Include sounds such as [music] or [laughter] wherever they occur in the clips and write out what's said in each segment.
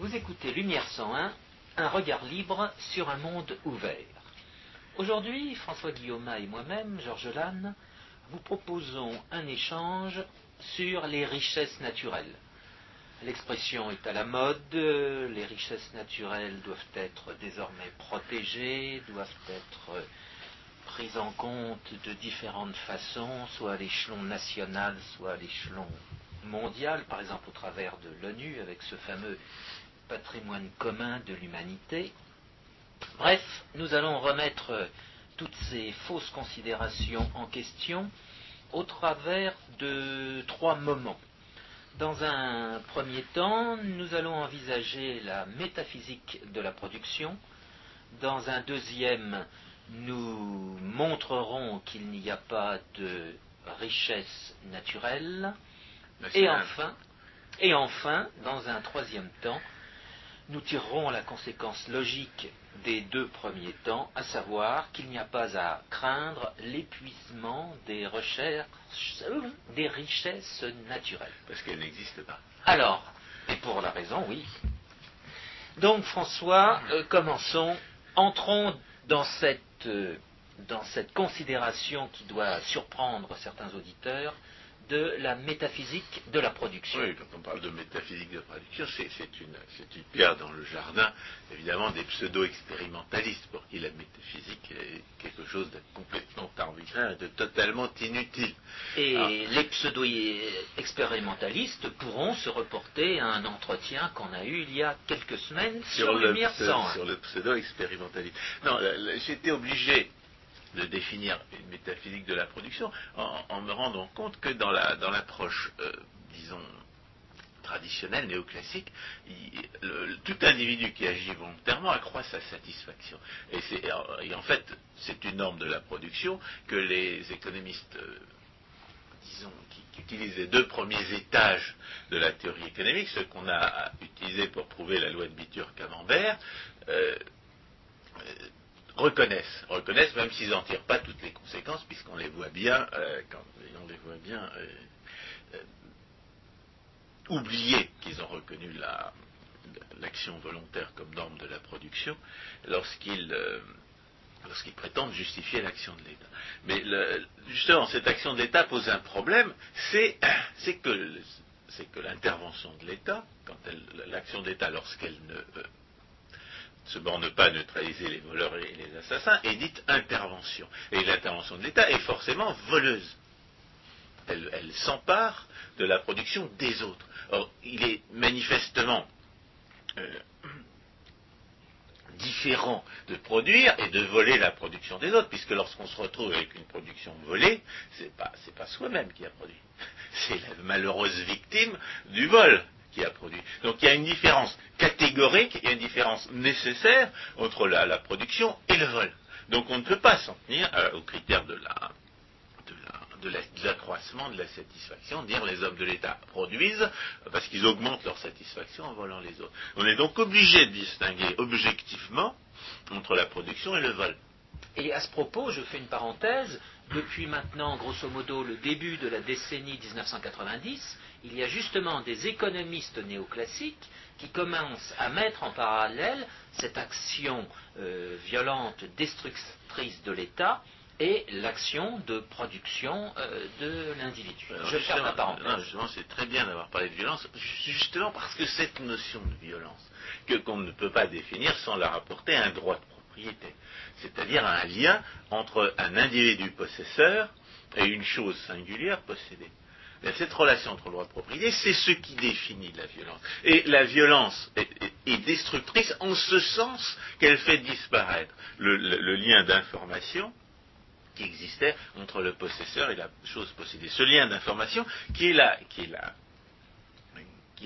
Vous écoutez Lumière 101, un regard libre sur un monde ouvert. Aujourd'hui, François Guillaume et moi-même, Georges Lannes, vous proposons un échange sur les richesses naturelles. L'expression est à la mode, les richesses naturelles doivent être désormais protégées, doivent être prises en compte de différentes façons, soit à l'échelon national, soit à l'échelon mondial, par exemple au travers de l'ONU, avec ce fameux patrimoine commun de l'humanité. Bref, nous allons remettre toutes ces fausses considérations en question au travers de trois moments. Dans un premier temps, nous allons envisager la métaphysique de la production. Dans un deuxième, nous montrerons qu'il n'y a pas de richesse naturelle. Et enfin, et enfin, dans un troisième temps, nous tirerons la conséquence logique des deux premiers temps, à savoir qu'il n'y a pas à craindre l'épuisement des recherches, des richesses naturelles. Parce qu'elles n'existent pas. Alors, et pour la raison, oui. Donc François, euh, commençons, entrons dans cette, euh, dans cette considération qui doit surprendre certains auditeurs de la métaphysique de la production. Oui, quand on parle de métaphysique de la production, c'est une, une, pierre dans le jardin, évidemment, des pseudo-expérimentalistes, pour qui la métaphysique est quelque chose de complètement arbitraire et de totalement inutile. Et les pseudo-expérimentalistes pourront se reporter à un entretien qu'on a eu il y a quelques semaines sur, sur le Lumière 101. Sur le pseudo-expérimentalisme. Non, j'étais obligé de définir une métaphysique de la production en, me rendant compte que dans l'approche, la, euh, disons, traditionnelle, néoclassique, tout individu qui agit volontairement accroît sa satisfaction. Et, en fait, c'est une norme de la production que les économistes, euh, disons, qui, utilisent les deux premiers étages de la théorie économique, ce qu'on a utilisé pour prouver la loi de Bitur-Camembert, euh, reconnaissent, reconnaissent même s'ils n'en tirent pas toutes les conséquences, puisqu'on les voit bien, euh, quand on les voit bien euh, euh, oublier qu'ils ont reconnu l'action volontaire comme norme de la production lorsqu'ils lorsqu'ils prétendent justifier l'action de l'État. Mais justement, cette action de l'État pose un problème, c'est que, que l'intervention de l'État, quand l'action de l'État, lorsqu'elle ne se borne pas à neutraliser les voleurs et les assassins, est dite intervention. Et l'intervention de l'État est forcément voleuse. Elle, s'empare de la production des autres. Or, il est manifestement euh, [clears throat] différent de produire et de voler la production des autres, puisque lorsqu'on se retrouve avec une production volée, c'est pas, pas soi-même qui a produit. [laughs] C'est la malheureuse victime du vol qui a produit. Donc il y a une différence catégorique, il y a une différence nécessaire entre la, production et le vol. Donc on ne peut pas s'en tenir euh, au critère de la de l'accroissement de la satisfaction, dire les hommes de l'État produisent parce qu'ils augmentent leur satisfaction en volant les autres. On est donc obligé de distinguer objectivement entre la production et le vol. Et à ce propos, je fais une parenthèse, depuis maintenant, grosso modo, le début de la décennie 1990, il y a justement des économistes néoclassiques qui commencent à mettre en parallèle cette action euh, violente, destructrice de l'État et l'action de production euh, de l'individu. Je ferme la parenthèse. justement, c'est très bien d'avoir parlé de violence, justement parce que cette notion de violence, que qu'on ne peut pas définir sans la rapporter à un droit de propriété, c'est-à-dire un lien entre un individu possesseur et une chose singulière possédée cette relation entre le droit de propriété, c'est ce qui définit la violence. Et la violence est, destructrice en ce sens qu'elle fait disparaître le, lien d'information qui existait entre le possesseur et la chose possédée. Ce lien d'information qui est,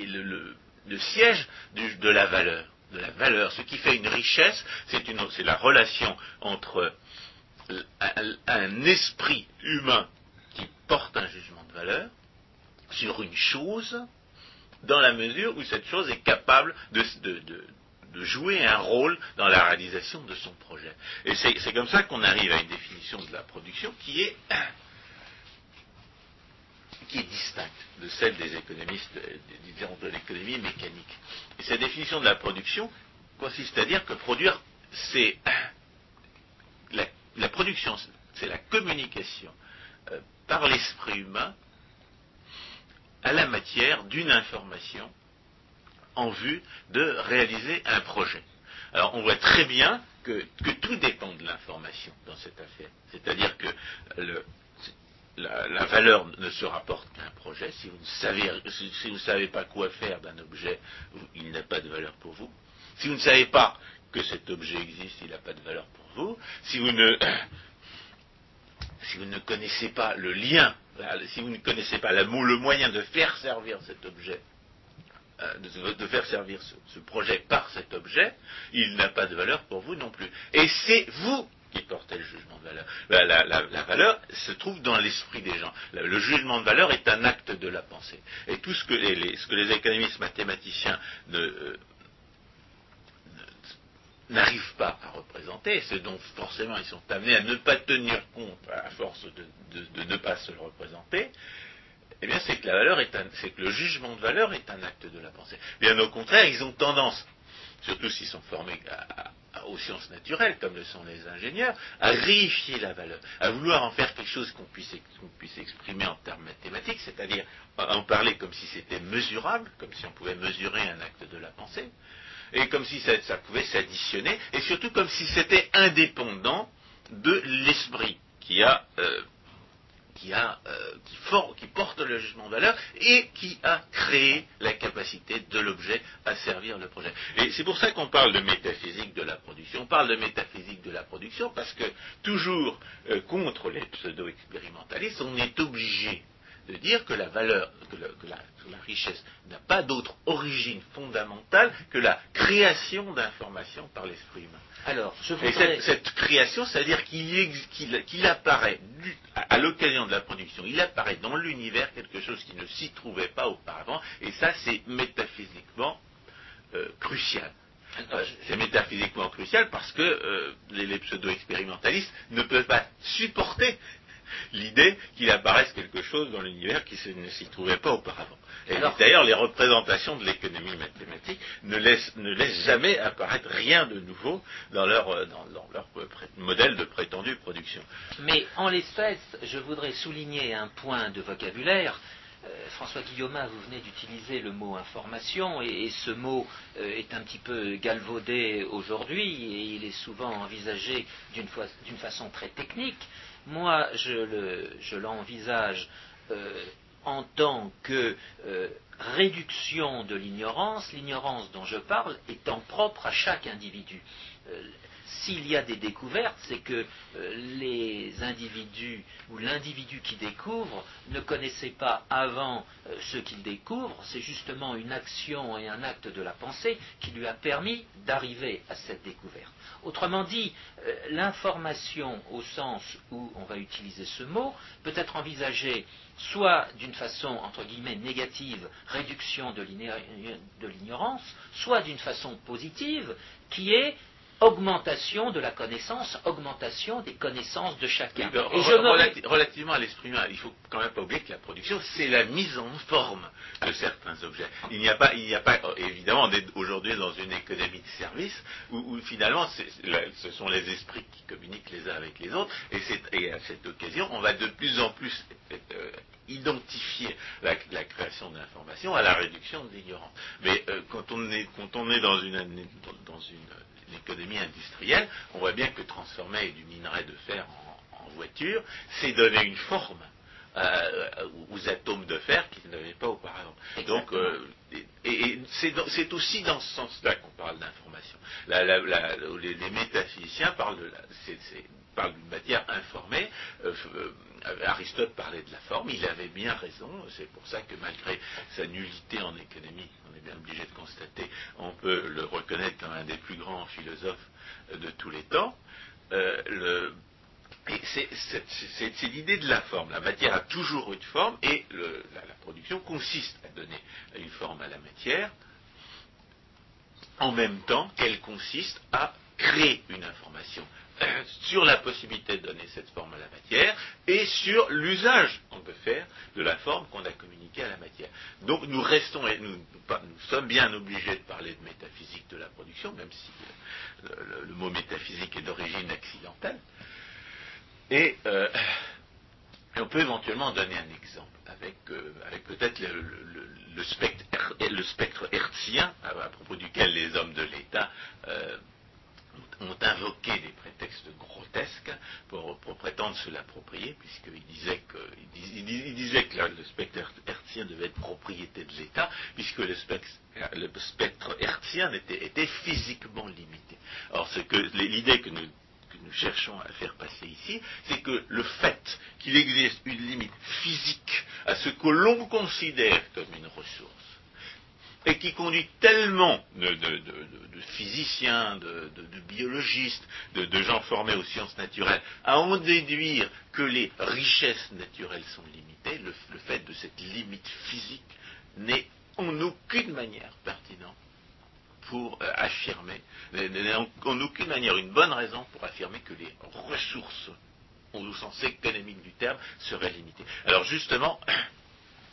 le, siège de la valeur. De la valeur. Ce qui fait une richesse, c'est la relation entre un esprit humain qui porte un jugement de valeur sur une chose dans la mesure où cette chose est capable de, jouer un rôle dans la réalisation de son projet. Et c'est comme ça qu'on arrive à une définition de la production qui est, qui est distincte de celle des économistes, disons de l'économie mécanique. Et cette définition de la production consiste à dire que produire, c'est [coughs] la, production, c'est la communication euh, par l'esprit humain à la matière d'une information en vue de réaliser un projet. Alors on voit très bien que, tout dépend de l'information dans cette affaire. C'est-à-dire que la, valeur ne se rapporte qu'à un projet. Si vous ne savez, pas quoi faire d'un objet, il n'a pas de valeur pour vous. Si vous ne savez pas que cet objet existe, il n'a pas de valeur pour vous. Si vous ne, connaissez pas [coughs] le lien, si vous ne connaissez pas le moyen de faire servir cet objet, euh, de, faire servir ce, projet par cet objet, il n'a pas de valeur pour vous non plus. Et c'est vous qui portez le jugement de valeur. La, valeur se trouve dans l'esprit des gens. Le, jugement de valeur est un acte de la pensée. Et tout ce que les, que les économistes mathématiciens euh, n'arrivent pas à représenter, ce dont forcément ils sont amenés à ne pas tenir compte à force de, ne pas se le représenter, eh bien c'est que la valeur est un, c'est que le jugement de valeur est un acte de la pensée. Bien au contraire, ils ont tendance, surtout s'ils sont formés aux sciences naturelles, comme le sont les ingénieurs, à réifier la valeur, à vouloir en faire quelque chose qu'on puisse, puisse exprimer en termes mathématiques, c'est-à-dire en parler comme si c'était mesurable, comme si on pouvait mesurer un acte de la pensée, et comme si ça, pouvait s'additionner, et surtout comme si c'était indépendant de l'esprit qui a, euh, qui, euh, qui, porte le jugement de valeur et qui a créé la de l'objet à servir le projet. Et c'est pour ça qu'on parle de métaphysique de la production. On parle de métaphysique de la production parce que toujours euh, contre les pseudo-expérimentalistes, on est obligé de dire que la valeur, que, la, richesse n'a pas d'autre origine fondamentale que la création d'informations par l'esprit humain. Alors, je Et cette, création, c'est-à-dire qu'il apparaît, à, l'occasion de la production, il apparaît dans l'univers quelque chose qui ne s'y trouvait pas auparavant, et ça, c'est métaphysiquement euh, crucial. Euh, c'est métaphysiquement crucial parce que euh, les pseudo-expérimentalistes ne peuvent pas supporter l'idée qu'il apparaisse quelque chose dans l'univers qui ne s'y trouvait pas auparavant. Et d'ailleurs, les représentations de l'économie mathématique ne laissent, jamais apparaître rien de nouveau dans leur, euh, modèle de prétendue production. Mais en l'espèce, je voudrais souligner un point de vocabulaire. Euh, François Guillaume, vous venez d'utiliser le mot information et, ce mot euh, est un petit peu galvaudé aujourd'hui et il est souvent envisagé d'une façon très technique. Moi, je l'envisage euh, en tant que euh, réduction de l'ignorance, l'ignorance dont je parle étant propre à chaque individu. Euh, s'il y a des découvertes, c'est que euh, les individus ou l'individu qui découvre ne connaissait pas avant euh, ce qu'il découvre, c'est justement une action et un acte de la pensée qui lui a permis d'arriver à cette découverte. Autrement dit, euh, l'information au sens où on va utiliser ce mot peut être envisagée soit d'une façon entre guillemets négative, réduction de l'ignorance, soit d'une façon positive, qui est augmentation de la connaissance, augmentation des connaissances de chacun. relativement à l'esprit humain, il faut quand même pas oublier que la production, c'est la mise en forme de certains objets. Il n'y a pas, il n'y a pas, évidemment, aujourd'hui dans une économie de service où, finalement, ce sont les esprits qui communiquent les uns avec les autres, et, à cette occasion, on va de plus en plus euh, identifier la, création de l'information à la réduction de l'ignorance. Mais euh, quand, on est, quand on est dans une, dans une l'économie industrielle, on voit bien que transformer du minerai de fer en, voiture, c'est donner une forme euh, aux atomes de fer qu'ils n'avaient pas auparavant. Donc, euh, et, c'est aussi dans ce sens-là qu'on parle d'information. les, métaphysiciens parlent de, d'une matière informée. Euh, Aristote parlait de la forme, il avait bien raison, c'est pour ça que malgré sa nullité en économie, on est bien obligé de constater, on peut le reconnaître comme un des plus grands philosophes de tous les temps. Euh, c'est l'idée de la forme. La matière a toujours une forme et la, production consiste à donner une forme à la matière en même temps qu'elle consiste à créer une information [coughs] sur la possibilité de donner cette forme à la matière et sur l'usage qu'on peut faire de la forme qu'on a communiquée à la matière. Donc nous restons, et nous, sommes bien obligés de parler de métaphysique de la production, même si le, mot métaphysique est d'origine accidentelle. Et euh, on peut éventuellement donner un exemple avec, euh, peut-être le, spectre, le hertzien, à, propos duquel les hommes de l'État euh, ont invoqué des prétextes grotesques pour, prétendre se l'approprier, puisqu'ils disaient que, le spectre hertzien devait être propriété de l'État, puisque le spectre, hertzien était, physiquement limité. Or, l'idée que nous cherchons à faire passer ici, c'est que le fait qu'il existe une limite physique à ce que l'on considère comme une ressource, et qui conduit tellement de, physiciens, de, biologistes, de, gens formés aux sciences naturelles à en déduire que les richesses naturelles sont limitées, le fait de cette limite physique n'est en aucune manière pertinent pour euh, affirmer, en aucune manière une bonne raison pour affirmer que les ressources, au sens économique du terme, seraient limitées. Alors justement, [clears throat]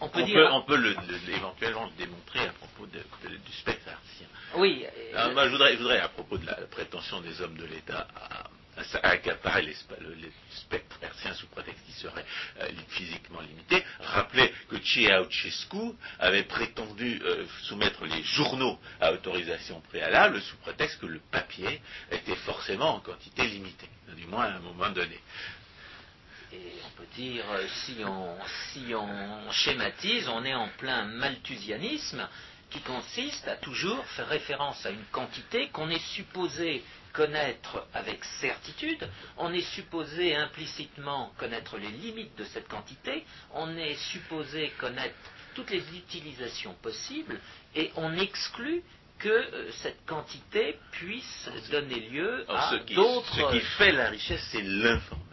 on peut, éventuellement le démontrer à propos du spectre artien. Oui. Euh, je, voudrais, je, voudrais, à propos de la prétention des hommes de l'État à, accaparer les, le, spectre hertzien sous prétexte qu'il serait euh, physiquement limité. Rappelez que Ceausescu avait prétendu euh, soumettre les journaux à autorisation préalable sous prétexte que le papier était forcément en quantité limitée, du moins à un moment donné. Et on peut dire, euh, si on, si on schématise, on est en plein malthusianisme qui consiste à toujours faire référence à une quantité qu'on est supposé connaître avec certitude, on est supposé implicitement connaître les limites de cette quantité, on est supposé connaître toutes les utilisations possibles, et on exclut que euh, cette quantité puisse donner lieu à d'autres. Ce qui fait la richesse, c'est l'information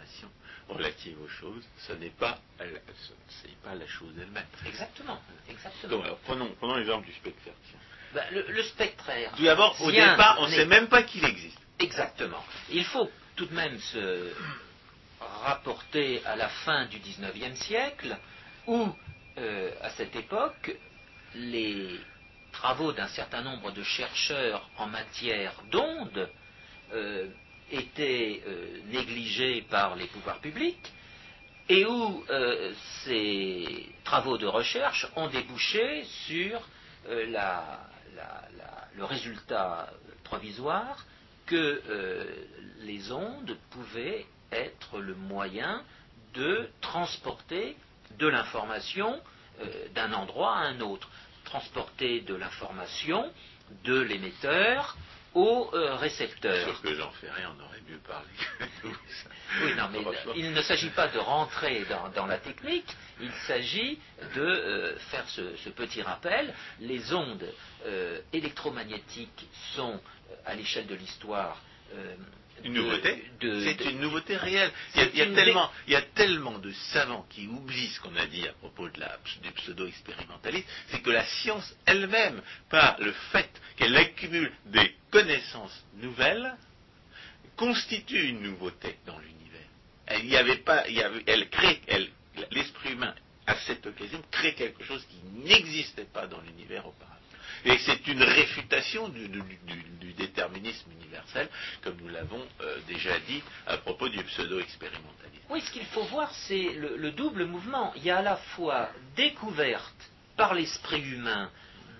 relative aux choses, ce n'est pas, pas la chose elle-même. Exactement. exactement. Donc, prenons, prenons l'exemple du spectre. Ben, le, le, spectre. Tout d'abord, au départ, on ne sait même pas qu'il existe. Exactement. Il faut tout de même se rapporter à la fin du XIXe siècle, où, euh, à cette époque, les travaux d'un certain nombre de chercheurs en matière d'ondes euh, étaient euh, par les pouvoirs publics, et où ces travaux de recherche ont débouché sur le résultat provisoire que euh, les ondes pouvaient être le moyen de transporter de l'information euh, d'un endroit à un autre, transporter de l'information de l'émetteur au euh, récepteur. Que j'en fais rien, on aurait mieux parler. [laughs] oui, non, mais il ne s'agit pas de rentrer dans, la technique, il s'agit de faire ce, petit rappel. Les ondes électromagnétiques sont à l'échelle de l'histoire. Euh, une nouveauté C'est une nouveauté réelle. Il y, a, tellement, il y, a, tellement, de savants qui oublient ce qu'on a dit à propos de la, du pseudo-expérimentalisme, c'est que la science elle-même, par le fait qu'elle accumule des connaissances nouvelles, constitue une nouveauté dans l'univers. N'y avait pas, elle crée, l'esprit humain à cette occasion crée quelque chose qui n'existait pas dans l'univers auparavant. Et c'est une réfutation du, déterminisme universel, comme nous l'avons euh, déjà dit à propos du pseudo-expérimentalisme. Oui, ce qu'il faut voir, c'est le, double mouvement. Il y a à la fois découverte par l'esprit humain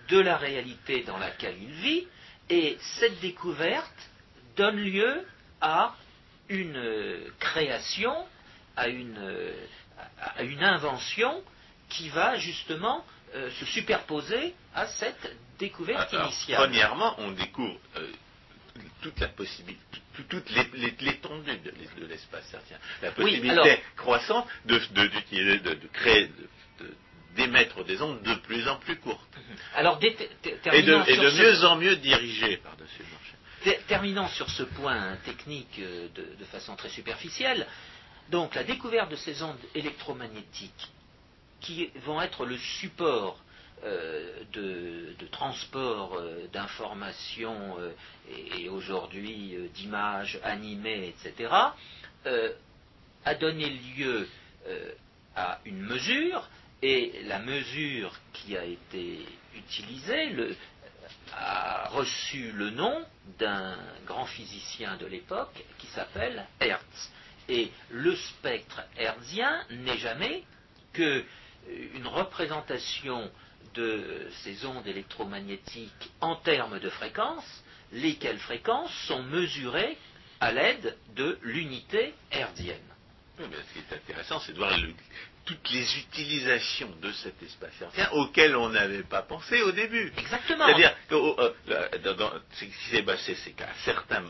de la réalité dans laquelle il vit, et cette découverte donne lieu à une euh, création, à une, euh, à une invention qui va justement se superposer à cette découverte initiale Premièrement, on découvre euh, toute la possibilité, toute l'étendue de, l'espace. La possibilité croissante de, de, créer, d'émettre des ondes de plus en plus courtes. [laughs] Alors, et de, mieux en mieux dirigées par-dessus le marché. Terminons sur ce point technique euh, de façon très superficielle. Donc, la découverte de ces ondes électromagnétiques qui vont être le support de, transport d'informations et, aujourd'hui d'images animées, etc., a donné lieu à une mesure, et la mesure qui a été utilisée a reçu le nom d'un grand physicien de l'époque qui s'appelle Hertz. Et le spectre hertzien n'est jamais qu'une euh, représentation de ces ondes électromagnétiques en termes de fréquences, lesquelles fréquences sont mesurées à l'aide de l'unité hertzienne. ce qui est intéressant, c'est de voir toutes les utilisations de cet espace hertzien auxquelles on n'avait pas pensé au début. Exactement. C'est-à-dire que euh, ce qui s'est passé, c'est qu'à certains,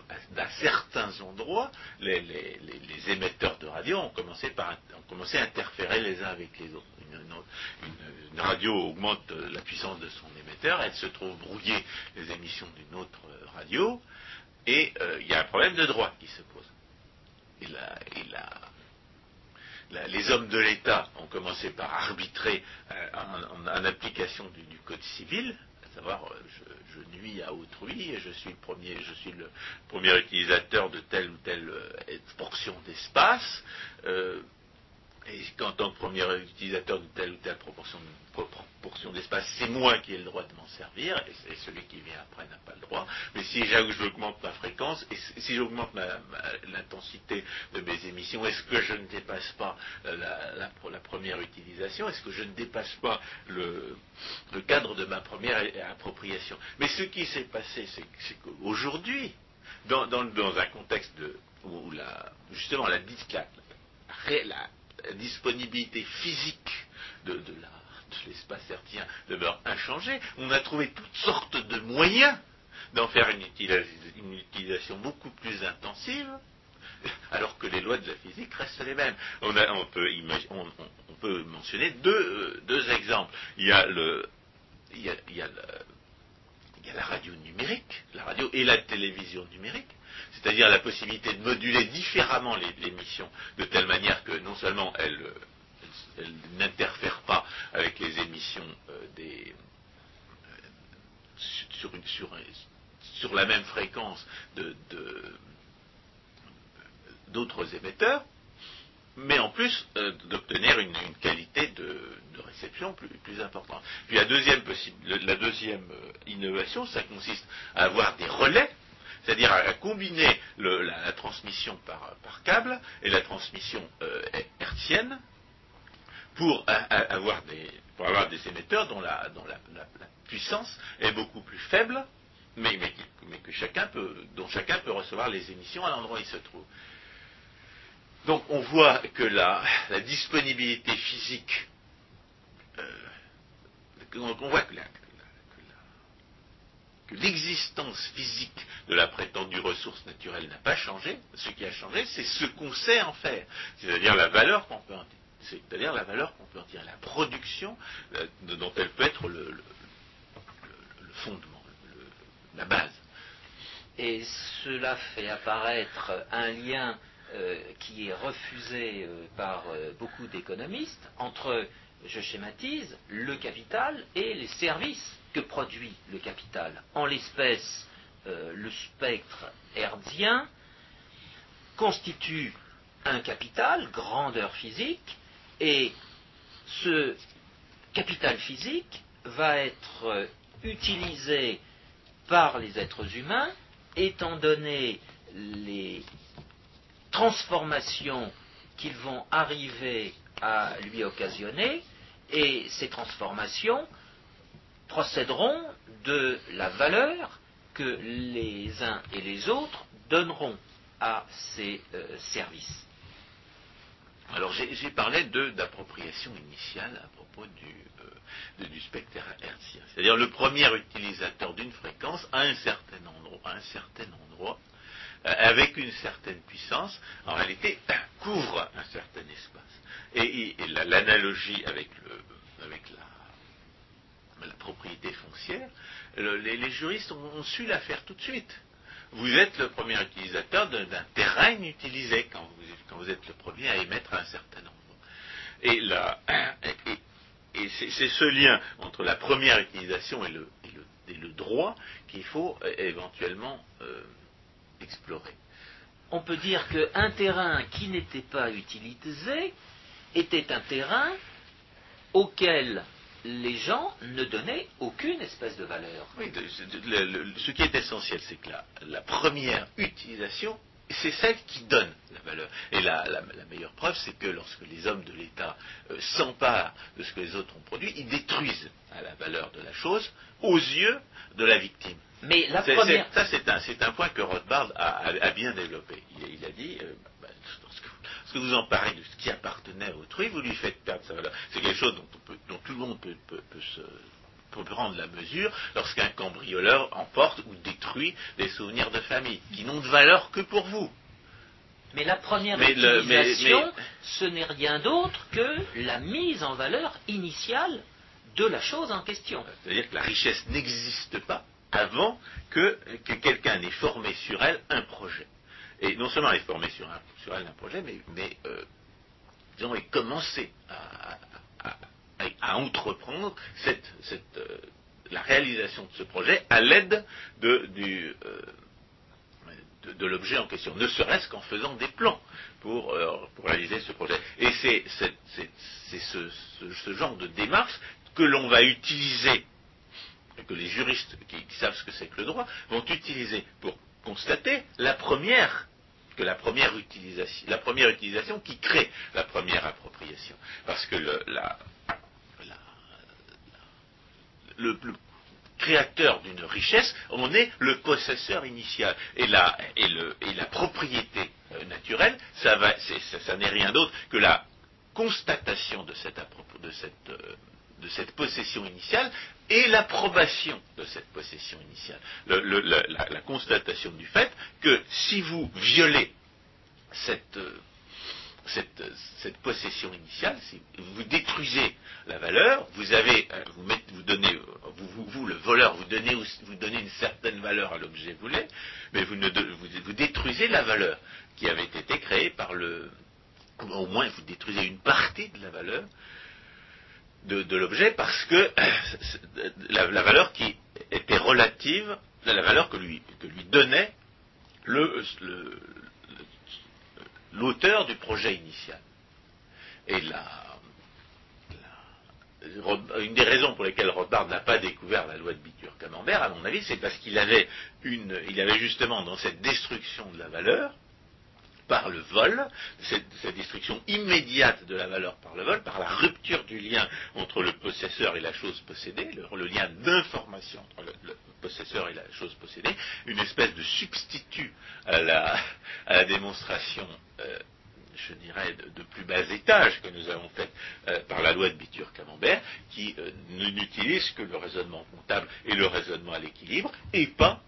certains endroits, les, émetteurs de radio ont commencé, par, ont commencé à interférer les uns avec les autres. Une, radio augmente la puissance de son émetteur, elle se trouve brouiller les émissions d'une autre radio, et euh, il y a un problème de droit qui se pose. Et la, et la, les hommes de l'État ont commencé par arbitrer euh, en, application du, code civil, à savoir euh, je, nuis à autrui et je suis le premier, utilisateur de telle ou telle euh, portion d'espace. Et qu'en tant que premier utilisateur de telle ou telle proportion, portion d'espace, c'est moi qui ai le droit de m'en servir, et, celui qui vient après n'a pas le droit. Mais si j'augmente ma fréquence, et si j'augmente l'intensité de mes émissions, est-ce que je ne dépasse pas la, première utilisation? Est-ce que je ne dépasse pas le, cadre de ma première appropriation? Mais ce qui s'est passé, c'est qu'aujourd'hui, dans, un contexte où justement la, la, la disponibilité physique de, l'espace hertzien demeure inchangée, on a trouvé toutes sortes de moyens d'en faire une, utilisation beaucoup plus intensive, alors que les lois de la physique restent les mêmes. On, peut, mentionner deux, exemples. Il y a, la radio numérique, la radio et la télévision numérique c'est-à-dire la possibilité de moduler différemment l'émission, de telle manière que non seulement elle, n'interfère pas avec les émissions euh, euh, sur, la même fréquence d'autres émetteurs, mais en plus euh, d'obtenir une, qualité de, réception plus, importante. Puis la deuxième, deuxième innovation, ça consiste à avoir des relais c'est-à-dire à, combiner la, transmission par, câble et la transmission euh, hertzienne pour, avoir des, émetteurs dont la, puissance est beaucoup plus faible, mais, dont chacun peut recevoir les émissions à l'endroit où il se trouve. Donc on voit que la, disponibilité physique, euh, on voit que la, que l'existence physique de la prétendue ressource naturelle n'a pas changé. Ce qui a changé, c'est ce qu'on sait en faire, c'est-à-dire la valeur qu'on peut en c'est-à-dire la valeur qu'on peut en tirer, la production euh, dont elle peut être le, fondement, la base. Et cela fait apparaître un lien euh, qui est refusé euh, par beaucoup d'économistes entre, je schématise, le capital et les services que produit le capital. En l'espèce, euh, le spectre hertzien constitue un capital, grandeur physique, et ce capital physique va être euh, utilisé par les êtres humains étant donné les transformations qu'ils vont arriver à lui occasionner, et ces transformations procéderont de la valeur que les uns et les autres donneront à ces euh, services. Alors j'ai parlé d'appropriation initiale à propos du, euh, du spectre hertzien. C'est-à-dire le premier utilisateur d'une fréquence à un certain endroit, avec une certaine puissance, en réalité couvre un certain espace. Et, l'analogie avec, la, propriété foncière, les, juristes ont, su la faire tout de suite. Vous êtes le premier utilisateur d'un terrain inutilisé quand vous, êtes le premier à émettre un certain nombre. Et, c'est ce lien entre la première utilisation et le, et le, droit qu'il faut euh, éventuellement euh, explorer. On peut dire qu'un terrain qui n'était pas utilisé était un terrain auquel les gens ne donnaient aucune espèce de valeur. Oui, ce qui est essentiel, c'est que la, première utilisation, c'est celle qui donne la valeur. Et la, meilleure preuve, c'est que lorsque les hommes de l'État euh, s'emparent de ce que les autres ont produit, ils détruisent la valeur de la chose aux yeux de la victime. Mais la première... ça, c'est un, point que Rothbard a, bien développé. Il, a dit, euh, bah, ce que vous emparez de ce qui appartenait à autrui, vous lui faites perdre sa valeur. C'est quelque chose dont, tout le monde peut, se prendre la mesure lorsqu'un cambrioleur emporte ou détruit des souvenirs de famille qui n'ont de valeur que pour vous. Mais la première utilisation, ce n'est rien d'autre que la mise en valeur initiale de la chose en question. C'est-à-dire que la richesse n'existe pas avant que quelqu'un n'ait formé sur elle un projet. Et non seulement est formée sur, un, sur elle un projet, mais, mais euh, disons, elle commencé à, entreprendre cette, cette, euh, la réalisation de ce projet à l'aide euh, de, l'objet en question, ne serait-ce qu'en faisant des plans pour, pour réaliser ce projet. Et c'est ce, ce, genre de démarche que l'on va utiliser, que les juristes qui savent ce que c'est que le droit vont utiliser pour constater la première que la première utilisation, la première utilisation qui crée la première appropriation. Parce que le, le, créateur d'une richesse, on est le possesseur initial. Et la, propriété euh, naturelle, ça, n'est rien d'autre que la constatation euh, de cette possession initiale et l'approbation de cette possession initiale. la, constatation du fait que si vous violez cette, euh, cette, possession initiale, vous détruisez la valeur, vous avez, euh, vous, vous donnez, vous, vous, le voleur, vous donnez, vous donnez une certaine valeur à l'objet volé, mais vous, ne, vous, détruisez la valeur qui avait été créée par le, au moins vous détruisez une partie de la valeur de, l'objet parce que [coughs] la, valeur qui était relative à la valeur que lui, que lui donnait l'auteur du projet initial. Et là, une des raisons pour lesquelles Rothbard n'a pas découvert la loi de Bitur-Camembert, à mon avis, c'est parce qu'il avait, une, il avait justement dans cette destruction de la valeur, par le vol, cette, destruction immédiate de la valeur par le vol, par la rupture du lien entre le possesseur et la chose possédée, le, lien d'information entre le, possesseur et la chose possédée, une espèce de substitut à la, démonstration. Euh, je dirais, de, plus bas étage que nous avons fait euh, par la loi de Bitur-Camembert, qui euh, n'utilise que le raisonnement comptable et le raisonnement à l'équilibre, et pas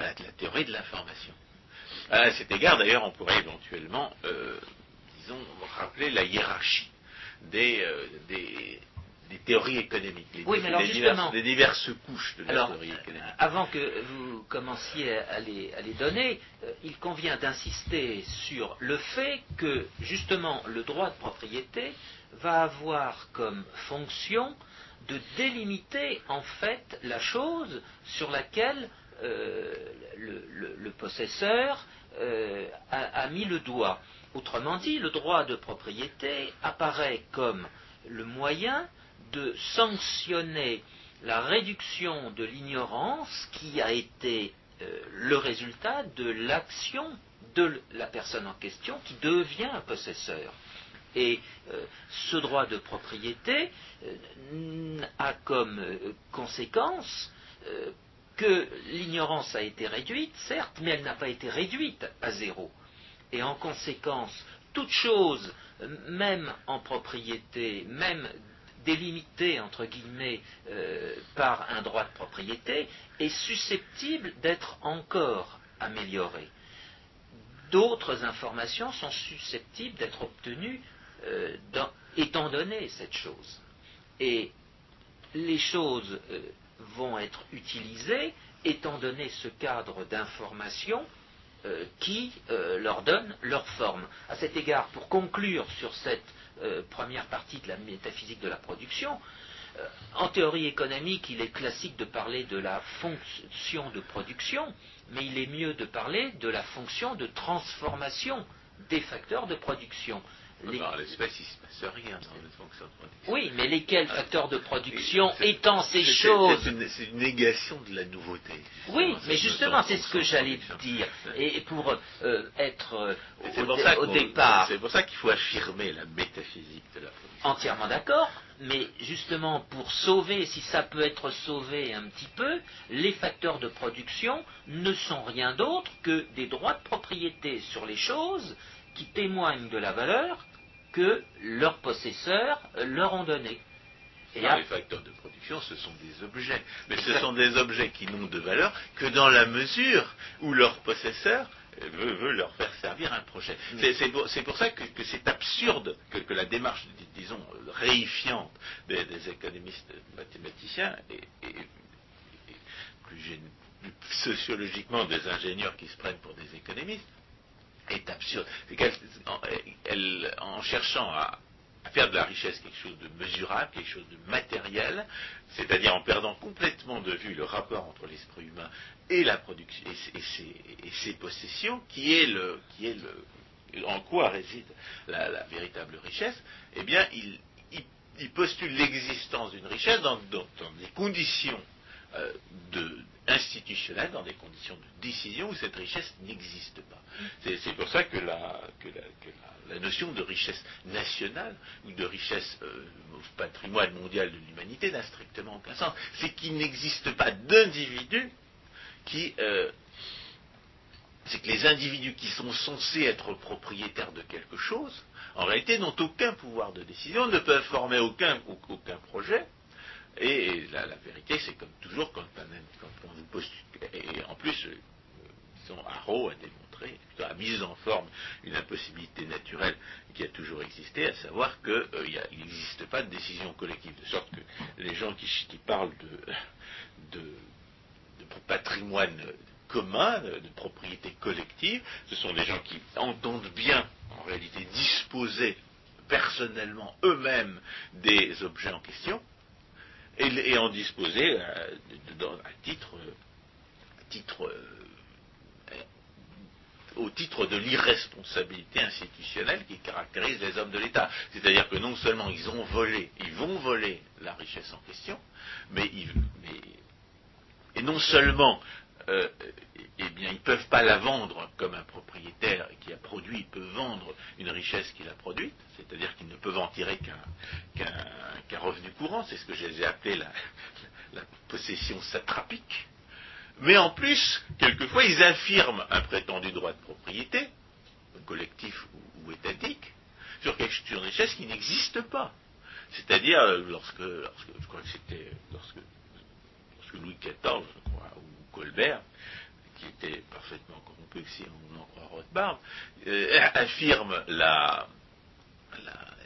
la théorie de l'information. À cet égard, d'ailleurs, on pourrait éventuellement, euh, disons, rappeler la hiérarchie des, euh, des, théories économiques, oui, mais alors diverses, des diverses couches de la théorie économique. Avant que vous commenciez à les, à les donner, euh, il convient d'insister sur le fait que, justement, le droit de propriété va avoir comme fonction de délimiter en fait la chose sur laquelle le, le, possesseur euh, a, mis le doigt. Autrement dit, le droit de propriété apparaît comme le moyen de sanctionner la réduction de l'ignorance qui a été euh, le résultat de l'action de la personne en question qui devient un possesseur. Et euh, ce droit de propriété a comme conséquence que l'ignorance a été réduite, certes, mais elle n'a pas été réduite à zéro. Et en conséquence, toute chose, même en propriété, même délimitée, entre guillemets, euh, par un droit de propriété, est susceptible d'être encore améliorée. D'autres informations sont susceptibles d'être obtenues euh, étant donné cette chose. Et les choses euh, vont être utilisées, étant donné ce cadre d'information, euh, qui euh, leur donne leur forme. À cet égard, pour conclure sur cette euh, première partie de la métaphysique de la production, en théorie économique, il est classique de parler de la fonction de production, mais il est mieux de parler de la fonction de transformation des facteurs de production. Les... l'espèce, il se passe rien dans les fonctions de production. Oui, mais lesquels facteurs de production étant ces choses C'est une, négation de la nouveauté. Oui, mais justement, c'est ce que j'allais dire. Et pour euh, être euh, au, départ. C'est pour ça qu'il faut affirmer la métaphysique de la production. Entièrement d'accord, mais justement, pour sauver, si ça peut être sauvé un petit peu, les facteurs de production ne sont rien d'autre que des droits de propriété sur les choses qui témoignent de la valeur que leurs possesseurs leur ont donnée. Et Les facteurs de production, ce sont des objets. Mais ce sont des objets qui n'ont de valeur que dans la mesure où leur possesseur veut, leur faire servir un projet. Mm. C'est pour, ça que, c'est absurde que, la démarche, disons, réifiante des, économistes mathématiciens et, plus, sociologiquement des ingénieurs qui se prennent pour des économistes est absurde. en cherchant à, faire de la richesse quelque chose de mesurable, quelque chose de matériel, c'est-à-dire en perdant complètement de vue le rapport entre l'esprit humain et la production et, ses, possessions, qui est en quoi réside la, véritable richesse, eh bien, il, postule l'existence d'une richesse dans, des conditions euh, de, institutionnelles, dans des conditions de décision où cette richesse n'existe pas. C'est pour ça que la, notion de richesse nationale ou de richesse euh, patrimoine mondial de l'humanité n'a strictement aucun sens. C'est qu'il n'existe pas d'individu qui... Euh, c'est que les individus qui sont censés être propriétaires de quelque chose, en réalité n'ont aucun pouvoir de décision, ne peuvent former aucun projet, et la, vérité, c'est comme toujours quand, quand, vous postulez. Et en plus, euh, a démontré, a mis en forme une impossibilité naturelle qui a toujours existé, à savoir qu'il euh, n'existe pas de décision collective. De sorte que les gens qui, parlent de, de, patrimoine commun, de propriété collective, ce sont des gens qui entendent bien, en réalité, disposer personnellement eux-mêmes des objets en question, et, en disposer au titre de l'irresponsabilité institutionnelle qui caractérise les hommes de l'État. C'est-à-dire que non seulement ils ont volé, ils vont voler la richesse en question, mais, ils, non seulement euh, eh bien, ils ne peuvent pas la vendre comme un propriétaire qui a produit peut vendre une richesse qu'il a produite, c'est-à-dire qu'ils ne peuvent en tirer qu'un revenu courant, c'est ce que j'ai appelé la, possession satrapique. Mais en plus, quelquefois, ils affirment un prétendu droit de propriété, collectif ou, étatique, sur, quelque, une richesse qui n'existe pas. C'est-à-dire, lorsque, lorsque, je crois que c'était, lorsque, lorsque Louis XIV, je crois, Colbert, qui était parfaitement corrompu, si on en croit Rothbard, euh, affirme la,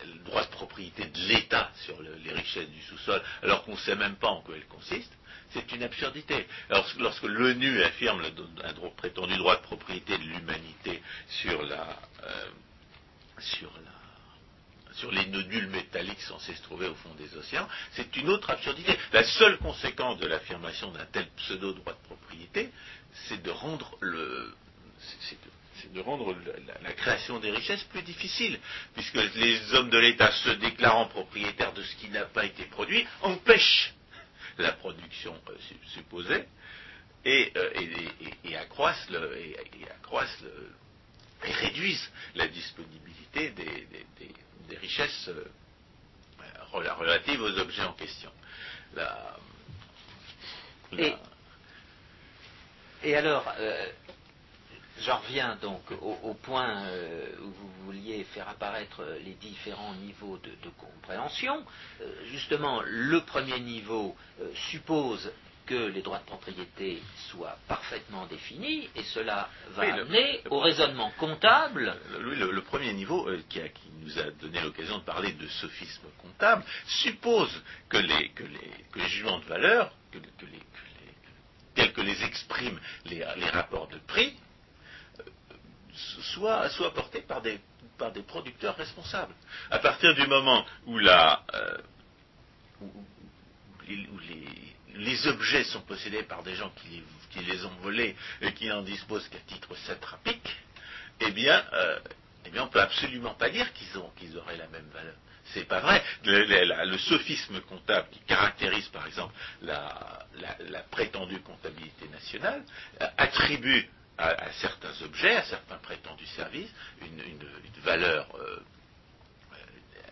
le droit de propriété de l'État sur les richesses du sous-sol, alors qu'on ne sait même pas en quoi elles consistent, c'est une absurdité. Lorsque, l'ONU affirme un prétendu droit de propriété de l'humanité sur la, euh, sur la sur les nodules métalliques censés se trouver au fond des océans, c'est une autre absurdité. La seule conséquence de l'affirmation d'un tel pseudo-droit de propriété, c'est de rendre le, rendre la, création des richesses plus difficile, puisque les hommes de l'État se déclarant propriétaires de ce qui n'a pas été produit empêchent la production euh, supposée et, euh, accroissent le, accroissent et réduisent la disponibilité des, richesses euh, relatives aux objets en question. et, alors, J'en reviens donc au, point euh, où vous vouliez faire apparaître les différents niveaux de, compréhension. Euh, justement, le premier niveau euh, suppose que les droits de propriété soient parfaitement définis, et cela va amener au raisonnement comptable. Le, le, premier niveau, qui, nous a donné l'occasion de parler de sophisme comptable, suppose que les, que les, jugements de valeur, que, les, tels que les expriment les rapports de prix, soit, soit porté par des, par des producteurs responsables. À partir du moment où, la, euh, où, les, où les, les objets sont possédés par des gens qui les, ont volés et qui n'en disposent qu'à titre satrapique, eh bien, euh, eh bien, on ne peut absolument pas dire qu'ils ont, qu'ils auraient la même valeur. C'est pas vrai. Le, sophisme comptable qui caractérise, par exemple, la, prétendue comptabilité nationale euh, attribue à, certains objets, à certains prétendus services, une, valeur euh,